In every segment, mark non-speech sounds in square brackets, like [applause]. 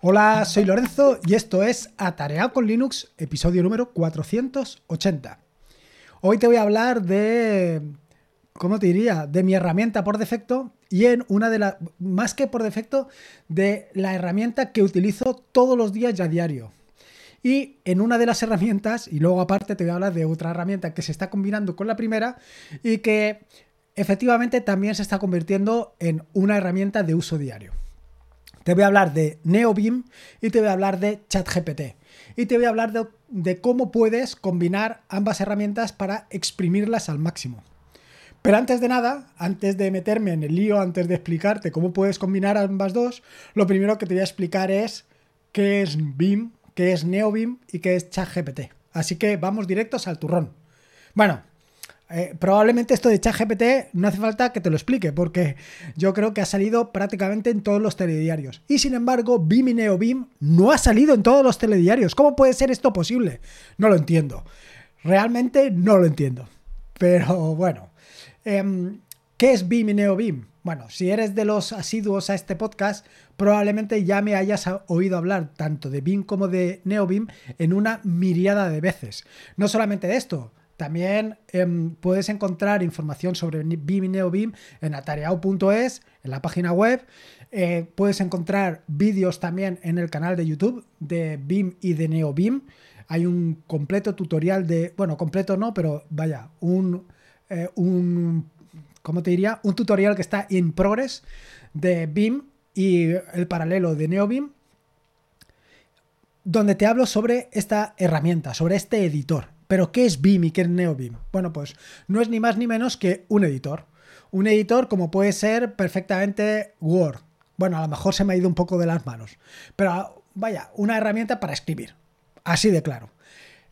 Hola, soy Lorenzo y esto es Atareado con Linux, episodio número 480. Hoy te voy a hablar de, ¿cómo te diría? De mi herramienta por defecto y en una de las, más que por defecto, de la herramienta que utilizo todos los días ya a diario. Y en una de las herramientas, y luego aparte te voy a hablar de otra herramienta que se está combinando con la primera y que efectivamente también se está convirtiendo en una herramienta de uso diario. Te voy a hablar de NeoBeam y te voy a hablar de ChatGPT. Y te voy a hablar de, cómo puedes combinar ambas herramientas para exprimirlas al máximo. Pero antes de nada, antes de meterme en el lío, antes de explicarte cómo puedes combinar ambas dos, lo primero que te voy a explicar es qué es BIM, qué es NeoBeam y qué es ChatGPT. Así que vamos directos al turrón. Bueno, eh, probablemente esto de ChatGPT no hace falta que te lo explique, porque yo creo que ha salido prácticamente en todos los telediarios. Y sin embargo, BIM y NeoBeam no ha salido en todos los telediarios. ¿Cómo puede ser esto posible? No lo entiendo. Realmente no lo entiendo. Pero bueno, em, ¿qué es BIM y NeoBeam? Bueno, si eres de los asiduos a este podcast, probablemente ya me hayas oído hablar tanto de BIM como de NeoBeam en una miriada de veces. No solamente de esto, también em, puedes encontrar información sobre BIM y NeoBeam en atareao.es, en la página web. Eh, puedes encontrar vídeos también en el canal de YouTube de BIM y de NeoBeam. Hay un completo tutorial de, bueno, completo no, pero vaya, un, eh, un ¿cómo te diría? Un tutorial que está en progress de BIM y el paralelo de NeoBeam, donde te hablo sobre esta herramienta, sobre este editor. Pero ¿qué es BIM y qué es NeoBeam? Bueno, pues no es ni más ni menos que un editor. Un editor como puede ser perfectamente Word. Bueno, a lo mejor se me ha ido un poco de las manos. Pero vaya, una herramienta para escribir. Así de claro.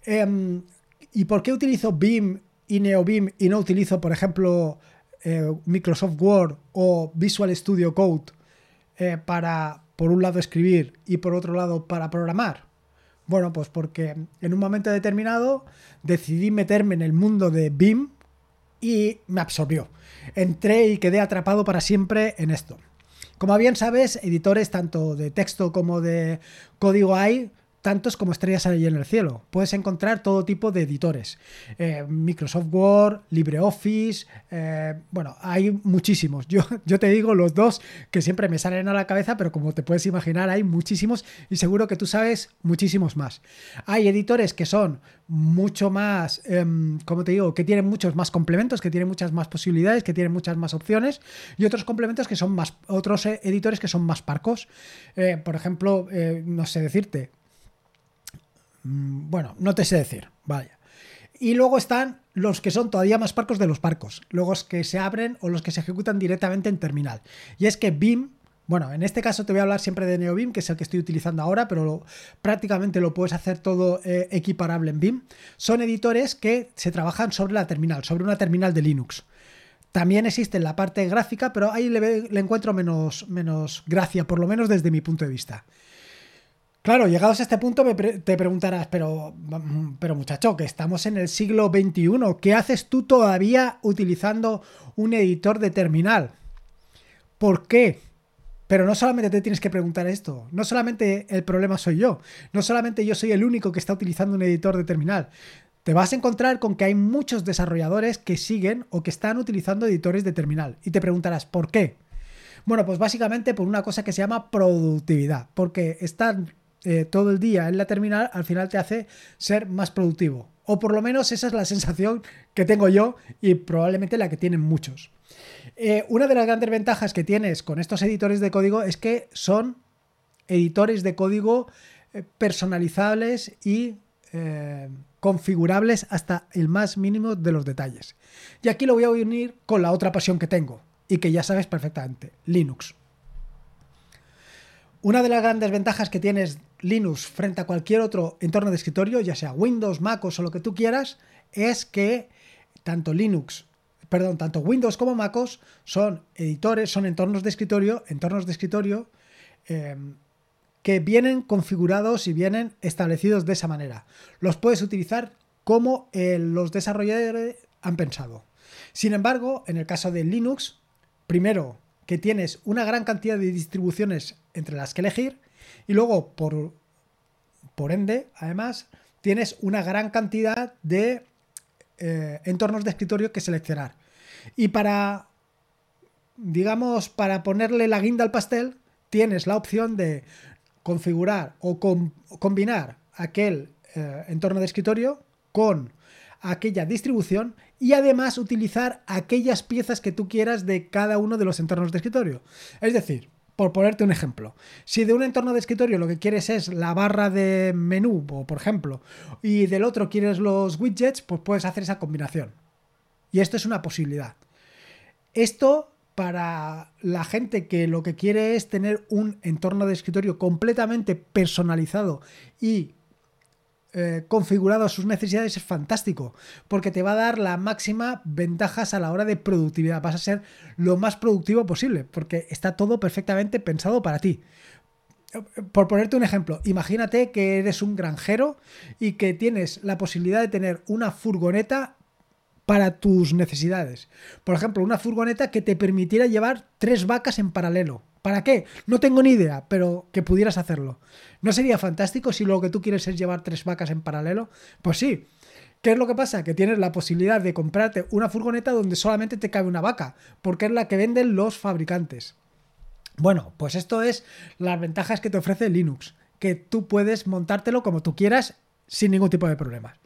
Em, ¿Y por qué utilizo BIM y NeoBeam y no utilizo, por ejemplo, eh, Microsoft Word o Visual Studio Code eh, para, por un lado, escribir y por otro lado, para programar? Bueno, pues porque en un momento determinado decidí meterme en el mundo de BIM y me absorbió. Entré y quedé atrapado para siempre en esto. Como bien sabes, editores tanto de texto como de código hay tantos como estrellas ahí en el cielo. Puedes encontrar todo tipo de editores. Eh, Microsoft Word, LibreOffice, eh, bueno, hay muchísimos. Yo, [laughs] yo te digo los dos que siempre me salen a la cabeza, pero como te puedes imaginar, hay muchísimos y seguro que tú sabes muchísimos más. Hay editores que son mucho más, em, como te digo, que tienen muchos más complementos, que tienen muchas más posibilidades, que tienen muchas más opciones y otros complementos que son más, otros eh, editores que son más parcos. por ejemplo, no sé decirte, bueno, no te sé decir, vaya. Y luego están los que son todavía más parcos de los parcos, los que se abren o los que se ejecutan directamente en terminal. Y es que BIM, bueno, en este caso te voy a hablar siempre de NeoBIM, que es el que estoy utilizando ahora, pero prácticamente lo puedes hacer todo eh, equiparable en BIM. Son editores que se trabajan sobre la terminal, sobre una terminal de Linux. También existe la parte gráfica, pero ahí le, le encuentro menos, menos gracia, por lo menos desde mi punto de vista. Claro, llegados a este punto te preguntarás, pero, pero muchacho, que estamos en el siglo XXI, ¿qué haces tú todavía utilizando un editor de terminal? ¿Por qué? Pero no solamente te tienes que preguntar esto, no solamente el problema soy yo, no solamente yo soy el único que está utilizando un editor de terminal. Te vas a encontrar con que hay muchos desarrolladores que siguen o que están utilizando editores de terminal. Y te preguntarás, ¿por qué? Bueno, pues básicamente por una cosa que se llama productividad, porque están eh, todo el día en la terminal, al final te hace ser más productivo. O por lo menos esa es la sensación que tengo yo y probablemente la que tienen muchos. Eh, una de las grandes ventajas que tienes con estos editores de código es que son editores de código eh, personalizables y configurables hasta el más mínimo de los detalles. Y aquí lo voy a unir con la otra pasión que tengo y que ya sabes perfectamente, Linux. Una de las grandes ventajas que tienes Linux frente a cualquier otro entorno de escritorio, ya sea Windows, MacOS o lo que tú quieras, es que tanto Linux, perdón, tanto Windows como MacOS son editores, son entornos de escritorio, entornos de escritorio em, que vienen configurados y vienen establecidos de esa manera. Los puedes utilizar como eh, los desarrolladores han pensado. Sin embargo, en el caso de Linux, primero que tienes una gran cantidad de distribuciones entre las que elegir Y luego, por, por ende, además, tienes una gran cantidad de eh, entornos de escritorio que seleccionar. Y para, digamos, para ponerle la guinda al pastel, tienes la opción de configurar o combinar aquel eh, entorno de escritorio con aquella distribución y además utilizar aquellas piezas que tú quieras de cada uno de los entornos de escritorio. Es decir, por ponerte un ejemplo, si de un entorno de escritorio lo que quieres es la barra de menú, por ejemplo, y del otro quieres los widgets, pues puedes hacer esa combinación. Y esto es una posibilidad. Esto para la gente que lo que quiere es tener un entorno de escritorio completamente personalizado y eh, configurado a sus necesidades es fantástico, porque te va a dar la máxima ventajas a la hora de productividad. Vas a ser lo más productivo posible, porque está todo perfectamente pensado para ti. Por ponerte un ejemplo, imagínate que eres un granjero y que tienes la posibilidad de tener una furgoneta para tus necesidades. Por ejemplo, una furgoneta que te permitiera llevar tres vacas en paralelo. ¿Para qué? No tengo ni idea, pero que pudieras hacerlo. ¿No sería fantástico si lo que tú quieres es llevar tres vacas en paralelo? Pues sí. ¿Qué es lo que pasa? Que tienes la posibilidad de comprarte una furgoneta donde solamente te cabe una vaca, porque es la que venden los fabricantes. Bueno, pues esto es las ventajas que te ofrece Linux, que tú puedes montártelo como tú quieras sin ningún tipo de problemas.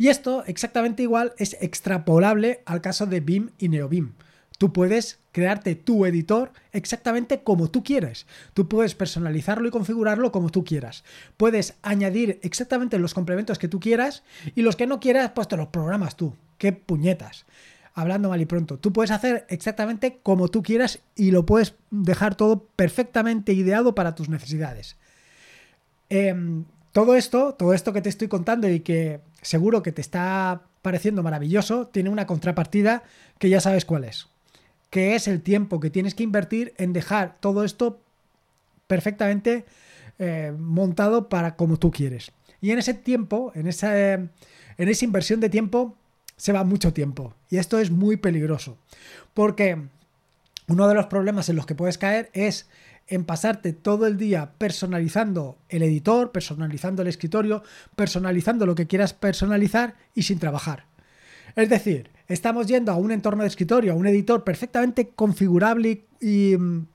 Y esto exactamente igual es extrapolable al caso de BIM y NeoBIM. Tú puedes crearte tu editor exactamente como tú quieres. Tú puedes personalizarlo y configurarlo como tú quieras. Puedes añadir exactamente los complementos que tú quieras y los que no quieras, pues te los programas tú. ¡Qué puñetas! Hablando mal y pronto, tú puedes hacer exactamente como tú quieras y lo puedes dejar todo perfectamente ideado para tus necesidades. Em, todo esto, todo esto que te estoy contando y que seguro que te está pareciendo maravilloso, tiene una contrapartida que ya sabes cuál es que es el tiempo que tienes que invertir en dejar todo esto perfectamente eh, montado para como tú quieres. Y en ese tiempo, en esa, en esa inversión de tiempo, se va mucho tiempo. Y esto es muy peligroso. Porque uno de los problemas en los que puedes caer es en pasarte todo el día personalizando el editor, personalizando el escritorio, personalizando lo que quieras personalizar y sin trabajar. Es decir, estamos yendo a un entorno de escritorio, a un editor perfectamente configurable y, mm,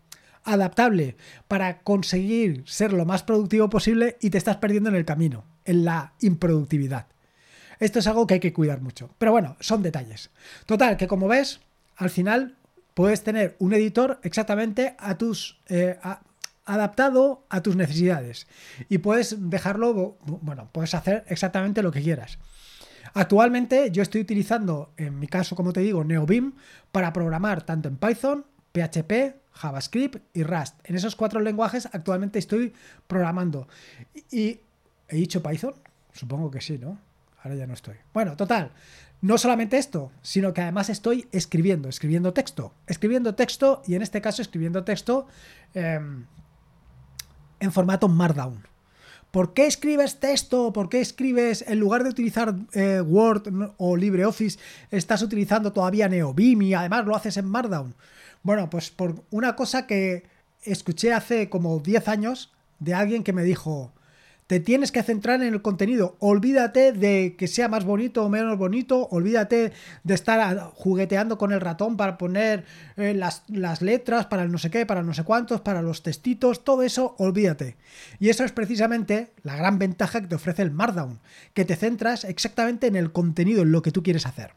adaptable para conseguir ser lo más productivo posible y te estás perdiendo en el camino, en la improductividad. Esto es algo que hay que cuidar mucho. Pero bueno, son detalles. Total, que como ves, al final puedes tener un editor exactamente a tus... Eh, adaptado a tus necesidades y puedes dejarlo, bueno, puedes hacer exactamente lo que quieras. Actualmente yo estoy utilizando, en mi caso, como te digo, NeoBeam para programar tanto en Python, PHP, JavaScript y Rust. En esos cuatro lenguajes actualmente estoy programando. Y, ¿he dicho Python? Supongo que sí, ¿no? Ahora ya no estoy. Bueno, total. No solamente esto, sino que además estoy escribiendo, escribiendo texto. Escribiendo texto y en este caso escribiendo texto em, en formato Markdown. ¿Por qué escribes texto? ¿Por qué escribes, en lugar de utilizar eh, Word o LibreOffice, estás utilizando todavía NeoBeam y además lo haces en Markdown? Bueno, pues por una cosa que escuché hace como 10 años de alguien que me dijo, te tienes que centrar en el contenido. Olvídate de que sea más bonito o menos bonito. Olvídate de estar jugueteando con el ratón para poner eh, las, las, letras, para el no sé qué, para no sé cuántos, para los textitos. Todo eso, olvídate. Y eso es precisamente la gran ventaja que te ofrece el Markdown. Que te centras exactamente en el contenido, en lo que tú quieres hacer.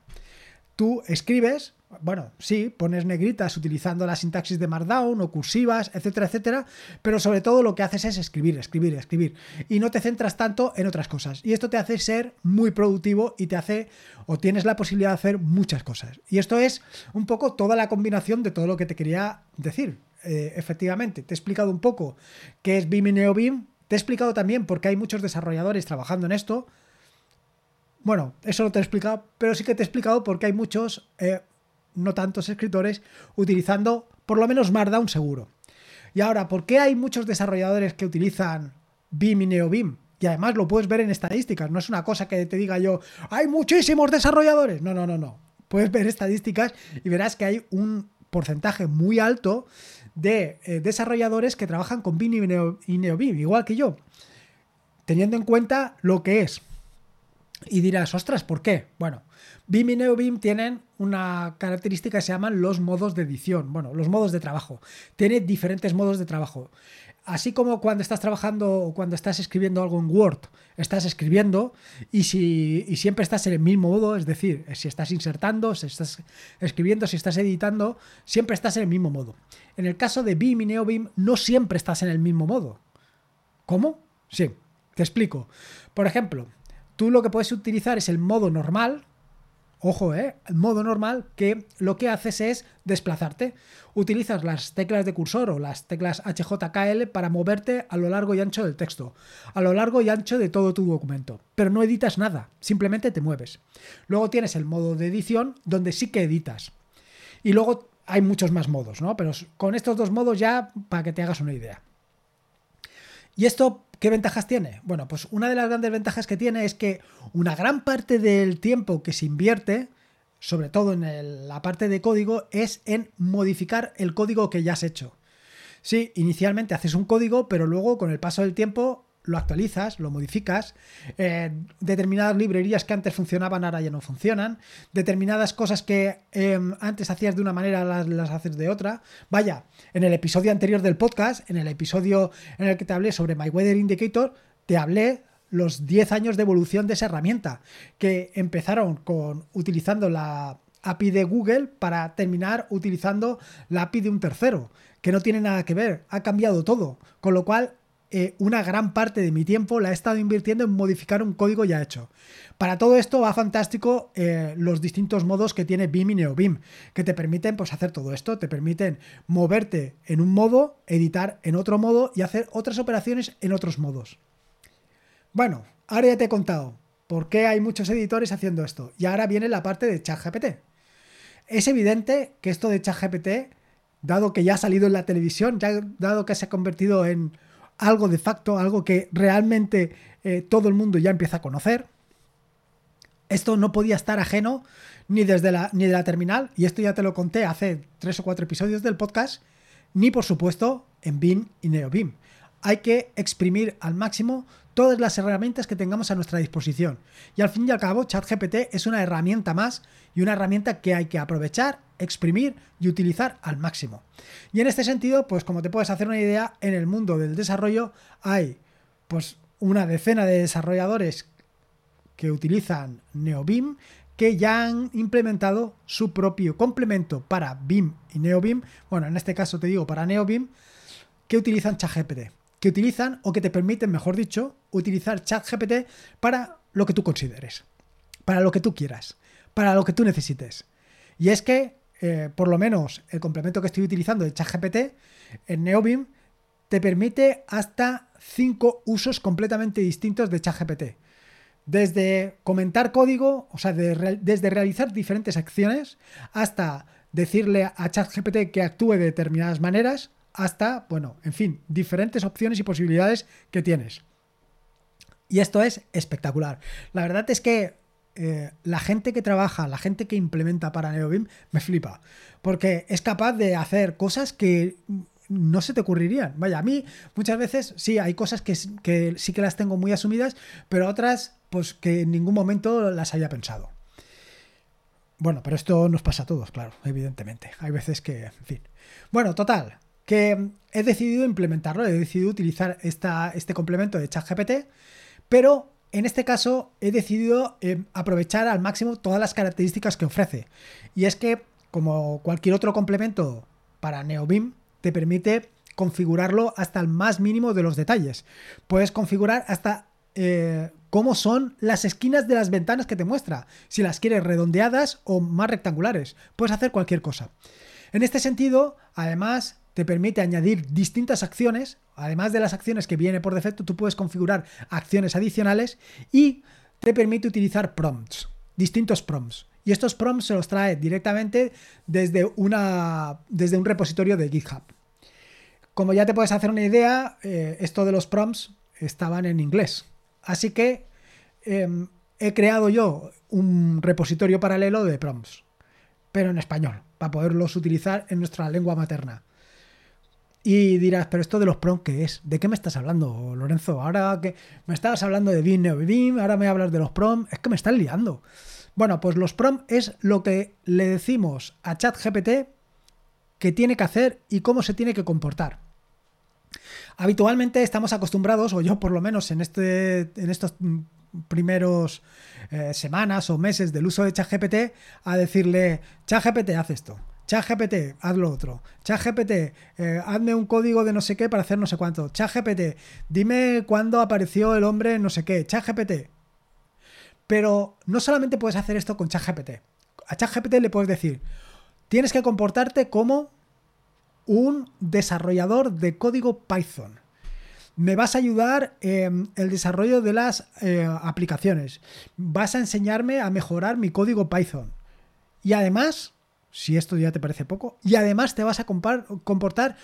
Tú escribes bueno, sí, pones negritas utilizando la sintaxis de Markdown o cursivas, etcétera, etcétera, pero sobre todo lo que haces es escribir, escribir, escribir y no te centras tanto en otras cosas. Y esto te hace ser muy productivo y te hace o tienes la posibilidad de hacer muchas cosas. Y esto es un poco toda la combinación de todo lo que te quería decir. Eh, efectivamente, te he explicado un poco qué es BIM y NeoBIM, te he explicado también por qué hay muchos desarrolladores trabajando en esto. Bueno, eso no te he explicado, pero sí que te he explicado por qué hay muchos... Eh, no tantos escritores, utilizando por lo menos Markdown seguro. Y ahora, ¿por qué hay muchos desarrolladores que utilizan BIM y NeoBIM? Y además lo puedes ver en estadísticas, no es una cosa que te diga yo, hay muchísimos desarrolladores. No, no, no, no. Puedes ver estadísticas y verás que hay un porcentaje muy alto de eh, desarrolladores que trabajan con Vim y, Neo, y NeoBeam, igual que yo, teniendo en cuenta lo que es. Y dirás, ostras, ¿por qué? Bueno, Vim y NeoBeam tienen una característica que se llaman los modos de edición, bueno, los modos de trabajo. Tiene diferentes modos de trabajo así como cuando estás trabajando o cuando estás escribiendo algo en Word, estás escribiendo y, si, siempre estás en el mismo modo, es decir, si estás insertando, si estás escribiendo, si estás editando, siempre estás en el mismo modo. En el caso de Beam y NeoBeam, no siempre estás en el mismo modo. ¿Cómo? Sí, te explico. Por ejemplo, tú lo que puedes utilizar es el modo normal, ojo, ¿eh? El modo normal, que lo que haces es desplazarte. Utilizas las teclas de cursor o las teclas HJKL para moverte a lo largo y ancho del texto, a lo largo y ancho de todo tu documento. Pero no editas nada, simplemente te mueves. Luego tienes el modo de edición, donde sí que editas. Y luego hay muchos más modos, ¿no? Pero con estos dos modos ya, para que te hagas una idea. Y esto ¿Qué ventajas tiene? Bueno, pues una de las grandes ventajas que tiene es que una gran parte del tiempo que se invierte, sobre todo en la parte de código, es en modificar el código que ya has hecho. Sí, inicialmente haces un código, pero luego con el paso del tiempo lo actualizas, lo modificas, determinadas librerías que antes funcionaban ahora ya no funcionan, determinadas cosas que em, antes hacías de una manera las, haces de otra. Vaya, en el episodio anterior del podcast, en el episodio en el que te hablé sobre My Weather Indicator, te hablé los 10 años de evolución de esa herramienta, que empezaron con utilizando la API de Google para terminar utilizando la API de un tercero, que no tiene nada que ver, ha cambiado todo, con lo cual eh, una gran parte de mi tiempo la he estado invirtiendo en modificar un código ya hecho. Para todo esto va fantástico eh, los distintos modos que tiene BIM y NeoBIM, que te permiten pues, hacer todo esto, te permiten moverte en un modo, editar en otro modo y hacer otras operaciones en otros modos. Bueno, ahora ya te he contado por qué hay muchos editores haciendo esto. Y ahora viene la parte de ChatGPT. Es evidente que esto de ChatGPT, dado que ya ha salido en la televisión, ya dado que se ha convertido en algo de facto, algo que realmente eh, todo el mundo ya empieza a conocer. Esto no podía estar ajeno ni desde la, ni de la terminal, y esto ya te lo conté hace tres o cuatro episodios del podcast, ni por supuesto en BIM y NeoBIM. Hay que exprimir al máximo todas las herramientas que tengamos a nuestra disposición. Y al fin y al cabo, ChatGPT es una herramienta más y una herramienta que hay que aprovechar, exprimir y utilizar al máximo. Y en este sentido, pues como te puedes hacer una idea, en el mundo del desarrollo hay pues una decena de desarrolladores que utilizan NeoBeam que ya han implementado su propio complemento para BIM y NeoBeam, bueno, en este caso te digo para NeoBeam, que utilizan ChatGPT que utilizan o que te permiten, mejor dicho, utilizar ChatGPT para lo que tú consideres, para lo que tú quieras, para lo que tú necesites. Y es que, eh, por lo menos, el complemento que estoy utilizando de ChatGPT en NeoBeam te permite hasta cinco usos completamente distintos de ChatGPT. Desde comentar código, o sea, desde realizar diferentes acciones, hasta decirle a ChatGPT que actúe de determinadas maneras, hasta, bueno, en fin, diferentes opciones y posibilidades que tienes. Y esto es espectacular. La verdad es que eh, la gente que trabaja, la gente que implementa para NeoBeam, me flipa. Porque es capaz de hacer cosas que no se te ocurrirían. Vaya, a mí muchas veces sí, hay cosas que, que sí que las tengo muy asumidas, pero otras, pues que en ningún momento las haya pensado. Bueno, pero esto nos pasa a todos, claro, evidentemente. Hay veces que, en fin. Bueno, total, que he decidido implementarlo, he decidido utilizar esta, este complemento de ChatGPT, pero en este caso he decidido eh, aprovechar al máximo todas las características que ofrece. Y es que, como cualquier otro complemento para NeoBeam, te permite configurarlo hasta el más mínimo de los detalles. Puedes configurar hasta eh, cómo son las esquinas de las ventanas que te muestra, si las quieres redondeadas o más rectangulares. Puedes hacer cualquier cosa. En este sentido, además, te permite añadir distintas acciones, además de las acciones que viene por defecto, tú puedes configurar acciones adicionales y te permite utilizar prompts, distintos prompts. Y estos prompts se los trae directamente desde, una, desde un repositorio de GitHub. Como ya te puedes hacer una idea, eh, esto de los prompts estaban en inglés. Así que em, he creado yo un repositorio paralelo de prompts, pero en español, para poderlos utilizar en nuestra lengua materna. Y dirás, pero esto de los prom, ¿qué es? ¿De qué me estás hablando, Lorenzo? Ahora que me estabas hablando de NeoBeam, ahora me hablas de los prom, es que me estás liando. Bueno, pues los prom es lo que le decimos a ChatGPT que tiene que hacer y cómo se tiene que comportar. Habitualmente estamos acostumbrados, o yo por lo menos en, este, en estos primeros eh, semanas o meses del uso de ChatGPT, a decirle, ChatGPT, haz esto. ChatGPT, haz lo otro. ChatGPT, eh, hazme un código de no sé qué para hacer no sé cuánto. ChatGPT, dime cuándo apareció el hombre no sé qué. ChatGPT. Pero no solamente puedes hacer esto con ChatGPT. A ChatGPT le puedes decir, tienes que comportarte como un desarrollador de código Python. Me vas a ayudar en el desarrollo de las eh, aplicaciones. Vas a enseñarme a mejorar mi código Python. Y además, si esto ya te parece poco, y además te vas a comportar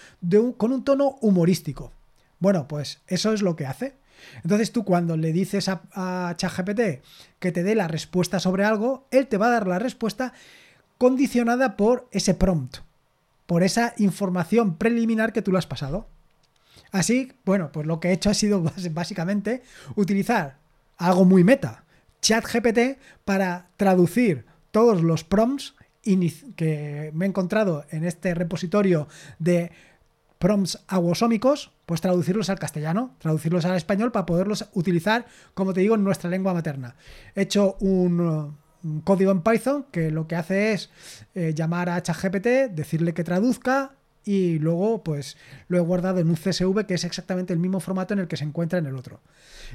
con un tono humorístico. Bueno, pues eso es lo que hace. Entonces tú cuando le dices a, a ChatGPT que te dé la respuesta sobre algo, él te va a dar la respuesta condicionada por ese prompt, por esa información preliminar que tú le has pasado. Así, bueno, pues lo que he hecho ha sido básicamente utilizar algo muy meta, ChatGPT, para traducir todos los prompts que me he encontrado en este repositorio de prompts aguasómicos, pues traducirlos al castellano, traducirlos al español para poderlos utilizar, como te digo, en nuestra lengua materna. He hecho un, código en Python que lo que hace es eh, llamar a ChatGPT, decirle que traduzca y luego pues lo he guardado en un CSV que es exactamente el mismo formato en el que se encuentra en el otro.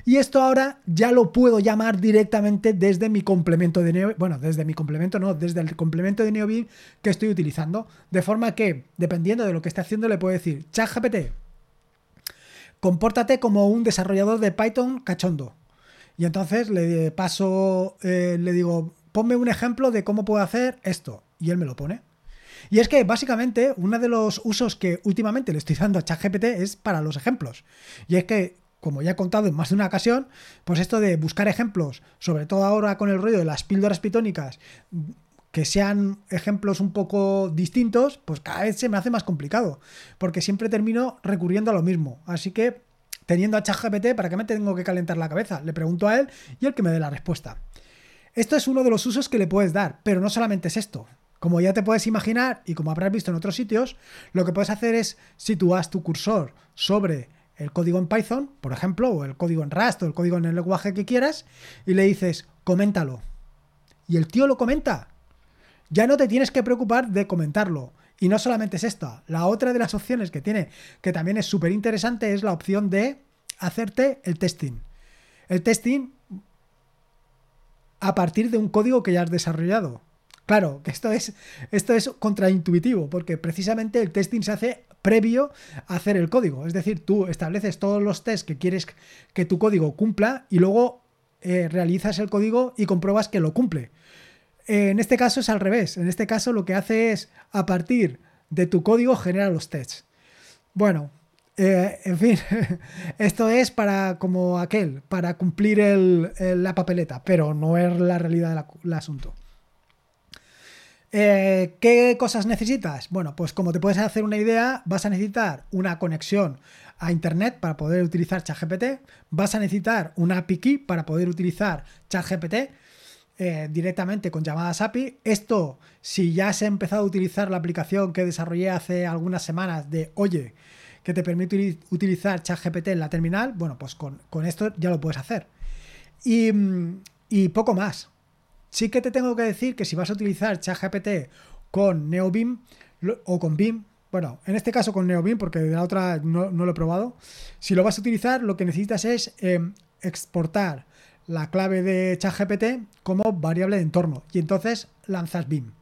Y esto ahora ya lo puedo llamar directamente desde mi complemento de NeoBeam, bueno, desde mi complemento no, desde el complemento de NeoBeam que estoy utilizando, de forma que dependiendo de lo que esté haciendo le puedo decir, ChatGPT, compórtate como un desarrollador de Python cachondo. Y entonces le paso, eh, le digo, ponme un ejemplo de cómo puedo hacer esto. Y él me lo pone. Y es que básicamente uno de los usos que últimamente le estoy dando a ChatGPT es para los ejemplos. Y es que, como ya he contado en más de una ocasión, pues esto de buscar ejemplos, sobre todo ahora con el rollo de las píldoras pitónicas, que sean ejemplos un poco distintos, pues cada vez se me hace más complicado, porque siempre termino recurriendo a lo mismo. Así que, teniendo a ChatGPT, ¿para qué me tengo que calentar la cabeza? Le pregunto a él y él que me dé la respuesta. Esto es uno de los usos que le puedes dar, pero no solamente es esto. Como ya te puedes imaginar y como habrás visto en otros sitios, lo que puedes hacer es situar tu cursor sobre el código en Python, por ejemplo, o el código en Rust o el código en el lenguaje que quieras, y le dices, coméntalo. Y el tío lo comenta. Ya no te tienes que preocupar de comentarlo. Y no solamente es esta, la otra de las opciones que tiene, que también es súper interesante, es la opción de hacerte el testing. El testing a partir de un código que ya has desarrollado. Claro, que esto es, esto es contraintuitivo, porque precisamente el testing se hace previo a hacer el código. Es decir, tú estableces todos los tests que quieres que tu código cumpla y luego eh, realizas el código y compruebas que lo cumple. en este caso es al revés. En este caso lo que hace es, a partir de tu código, genera los tests. Bueno, eh, en fin, [laughs] esto es para como aquel, para cumplir la papeleta, pero no es la realidad del asunto. Eh, ¿Qué cosas necesitas? Bueno, pues como te puedes hacer una idea, vas a necesitar una conexión a internet para poder utilizar ChatGPT, vas a necesitar una API key para poder utilizar ChatGPT eh, directamente con llamadas API. Esto, si ya se ha empezado a utilizar la aplicación que desarrollé hace algunas semanas de Oye, que te permite utilizar ChatGPT en la terminal, bueno, pues con, esto ya lo puedes hacer. Y, y poco más. Sí que te tengo que decir que si vas a utilizar ChatGPT con NeoBeam o con Beam, bueno, en este caso con NeoBeam, porque de la otra no, lo he probado, si lo vas a utilizar, lo que necesitas es em, exportar la clave de ChatGPT como variable de entorno y entonces lanzas Beam.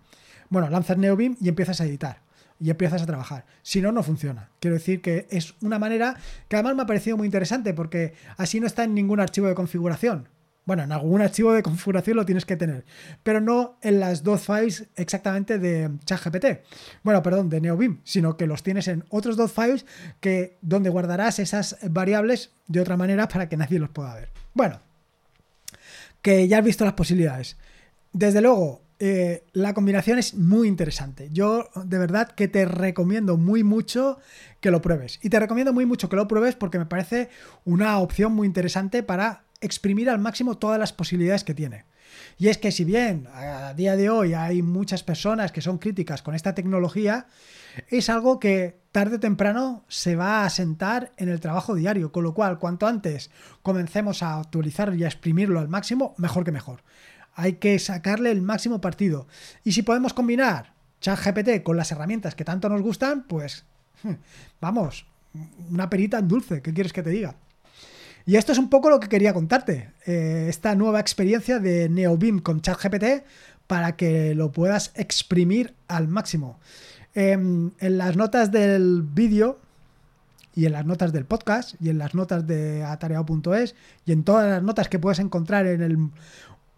Bueno, lanzas NeoBeam y empiezas a editar y empiezas a trabajar. Si no, no funciona. Quiero decir que es una manera que además me ha parecido muy interesante porque así no está en ningún archivo de configuración. Bueno, en algún archivo de configuración lo tienes que tener, pero no en las dos files exactamente de ChatGPT. Bueno, perdón, de NeoBeam, sino que los tienes en otros dos files que, donde guardarás esas variables de otra manera para que nadie los pueda ver. Bueno, que ya has visto las posibilidades. Desde luego, eh, la combinación es muy interesante. Yo de verdad que te recomiendo muy mucho que lo pruebes. Y te recomiendo muy mucho que lo pruebes porque me parece una opción muy interesante para exprimir al máximo todas las posibilidades que tiene. Y es que si bien a día de hoy hay muchas personas que son críticas con esta tecnología, es algo que tarde o temprano se va a sentar en el trabajo diario, con lo cual cuanto antes comencemos a actualizar y a exprimirlo al máximo, mejor que mejor. Hay que sacarle el máximo partido. Y si podemos combinar ChatGPT con las herramientas que tanto nos gustan, pues vamos, una perita en dulce, ¿qué quieres que te diga? Y esto es un poco lo que quería contarte, eh, esta nueva experiencia de NeoBeam con ChatGPT para que lo puedas exprimir al máximo. Em, en las notas del vídeo y en las notas del podcast y en las notas de atareado.es y en todas las notas que puedes encontrar en el,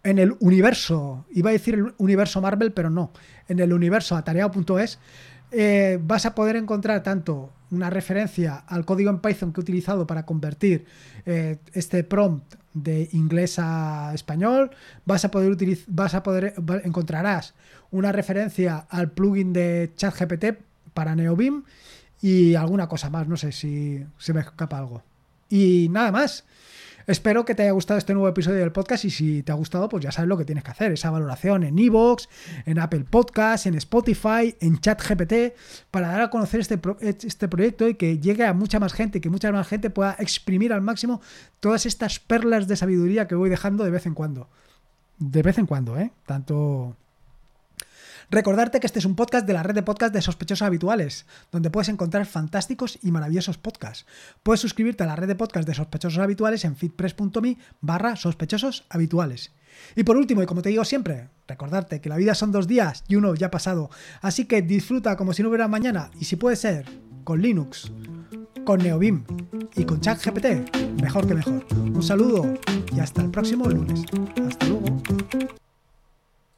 en el universo, iba a decir el universo Marvel, pero no, en el universo atareado.es eh, vas a poder encontrar tanto una referencia al código en Python que he utilizado para convertir eh, este prompt de inglés a español, vas a poder utilizar, vas a poder encontrarás una referencia al plugin de ChatGPT para NeoBeam y alguna cosa más, no sé si se me escapa algo. Y nada más. Espero que te haya gustado este nuevo episodio del podcast y si te ha gustado, pues ya sabes lo que tienes que hacer, esa valoración en Evox, en Apple Podcasts, en Spotify, en ChatGPT, para dar a conocer este, este proyecto y que llegue a mucha más gente, que mucha más gente pueda exprimir al máximo todas estas perlas de sabiduría que voy dejando de vez en cuando. De vez en cuando, ¿eh? Tanto Recordarte que este es un podcast de la red de podcast de sospechosos habituales, donde puedes encontrar fantásticos y maravillosos podcasts. Puedes suscribirte a la red de podcast de sospechosos habituales en fitpress.me barra sospechosos habituales. Y por último, y como te digo siempre, recordarte que la vida son dos días y uno ya pasado, así que disfruta como si no hubiera mañana y si puede ser, con Linux, con Neobim y con ChatGPT, mejor que mejor. Un saludo y hasta el próximo lunes. Hasta luego.